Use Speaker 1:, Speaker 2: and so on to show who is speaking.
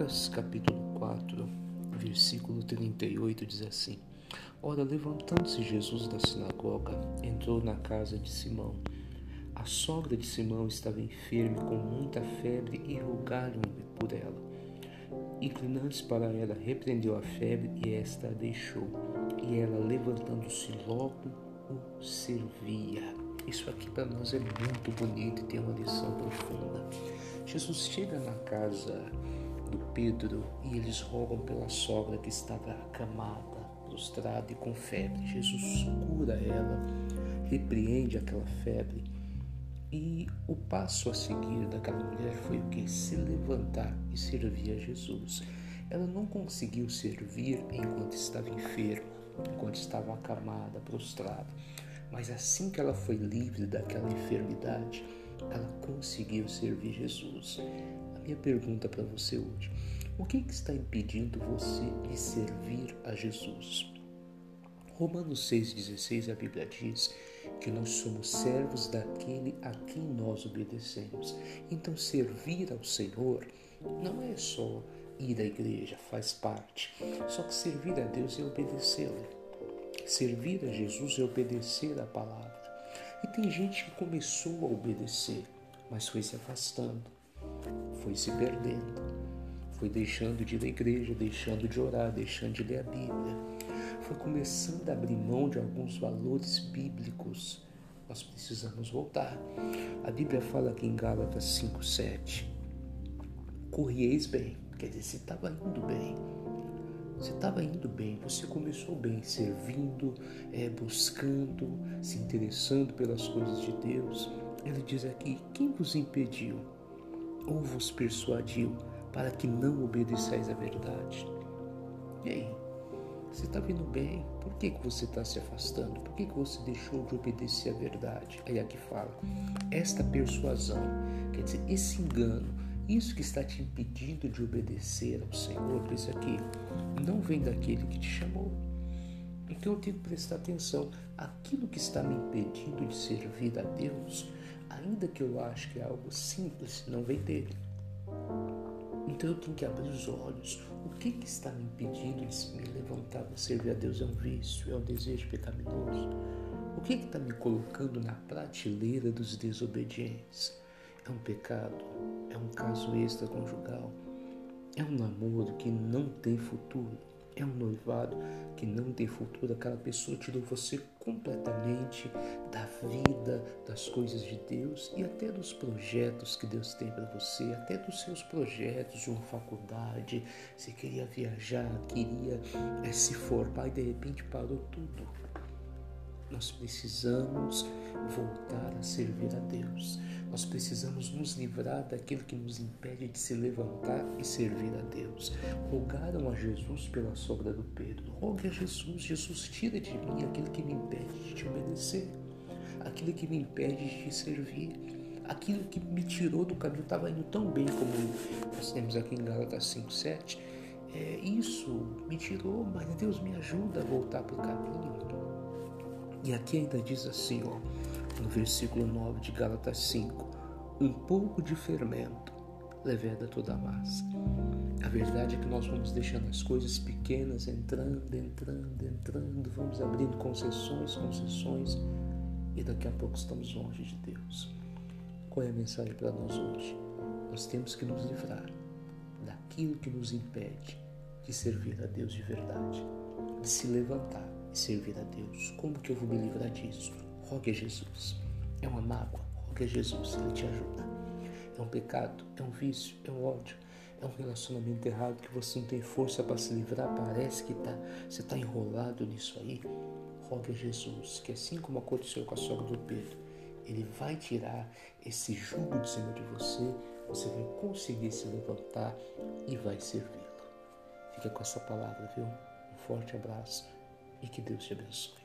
Speaker 1: Lucas capítulo 4, versículo 38 diz assim: Ora, levantando-se Jesus da sinagoga, entrou na casa de Simão. A sogra de Simão estava enferma com muita febre e rogaram-lhe por ela. Inclinando-se para ela, repreendeu a febre e esta a deixou. E ela, levantando-se logo, o servia. Isso aqui para nós é muito bonito e tem uma lição profunda. Jesus chega na casa do Pedro e eles rogam pela sogra que estava acamada, prostrada e com febre. Jesus cura ela, repreende aquela febre e o passo a seguir daquela mulher foi o que? Se levantar e servir a Jesus. Ela não conseguiu servir enquanto estava enferma, enquanto estava acamada, prostrada. Mas assim que ela foi livre daquela enfermidade, ela conseguiu servir Jesus. Minha pergunta para você hoje: o que, que está impedindo você de servir a Jesus? Romanos 6,16 a Bíblia diz que nós somos servos daquele a quem nós obedecemos. Então, servir ao Senhor não é só ir à igreja, faz parte. Só que servir a Deus é obedecê-lo. Servir a Jesus é obedecer a palavra. E tem gente que começou a obedecer, mas foi se afastando, foi se perdendo, foi deixando de ir à igreja, deixando de orar, deixando de ler a Bíblia foi começando a abrir mão de alguns valores bíblicos. Nós precisamos voltar. A Bíblia fala aqui em Gálatas 5,7: Corrieis bem, quer dizer, você estava indo bem. Você estava indo bem, você começou bem, servindo, é, buscando, se interessando pelas coisas de Deus. Ele diz aqui: quem vos impediu ou vos persuadiu para que não obedeçais à verdade? E aí? Você está vindo bem, por que, que você está se afastando? Por que, que você deixou de obedecer à verdade? Aí aqui fala, esta persuasão, quer dizer, esse engano, isso que está te impedindo de obedecer ao Senhor, diz aqui, não vem daquele que te chamou. Então eu tenho que prestar atenção. Aquilo que está me impedindo de servir a Deus, ainda que eu ache que é algo simples, não vem dele. Então eu tenho que abrir os olhos. O que, que está me impedindo de me levantar para servir a Deus? É um vício? É um desejo pecaminoso? O que está me colocando na prateleira dos desobedientes? É um pecado? É um caso extraconjugal? É um namoro que não tem futuro? É um noivado que não tem futuro, aquela pessoa tirou você completamente da vida, das coisas de Deus e até dos projetos que Deus tem para você, até dos seus projetos de uma faculdade. Você queria viajar, queria é, se formar e de repente parou tudo. Nós precisamos voltar a servir a Deus. Nós precisamos nos livrar daquilo que nos impede de se levantar e servir a Deus. Rogaram a Jesus pela sogra do Pedro. Rogue a Jesus, Jesus, tira de mim aquilo que me impede de te obedecer, aquilo que me impede de te servir, aquilo que me tirou do caminho. Estava indo tão bem como nós temos aqui em Gálatas 5, 7. É, isso me tirou, mas Deus me ajuda a voltar para o caminho. E aqui ainda diz assim, ó, no versículo 9 de Gálatas 5, um pouco de fermento leveda toda a massa. A verdade é que nós vamos deixando as coisas pequenas entrando, entrando, entrando, vamos abrindo concessões, concessões, e daqui a pouco estamos longe de Deus. Qual é a mensagem para nós hoje? Nós temos que nos livrar daquilo que nos impede de servir a Deus de verdade, de se levantar e servir a Deus. Como que eu vou me livrar disso? Rogue a Jesus. É uma mágoa, rogue a Jesus, Ele te ajuda. É um pecado, é um vício, é um ódio, é um relacionamento errado que você não tem força para se livrar, parece que tá, você está enrolado nisso aí. Rogue a Jesus, que assim como aconteceu com a sogra do Pedro, Ele vai tirar esse jugo de cima de você, você vai conseguir se levantar e vai servi-lo. Fica com essa palavra, viu? Um forte abraço e que Deus te abençoe.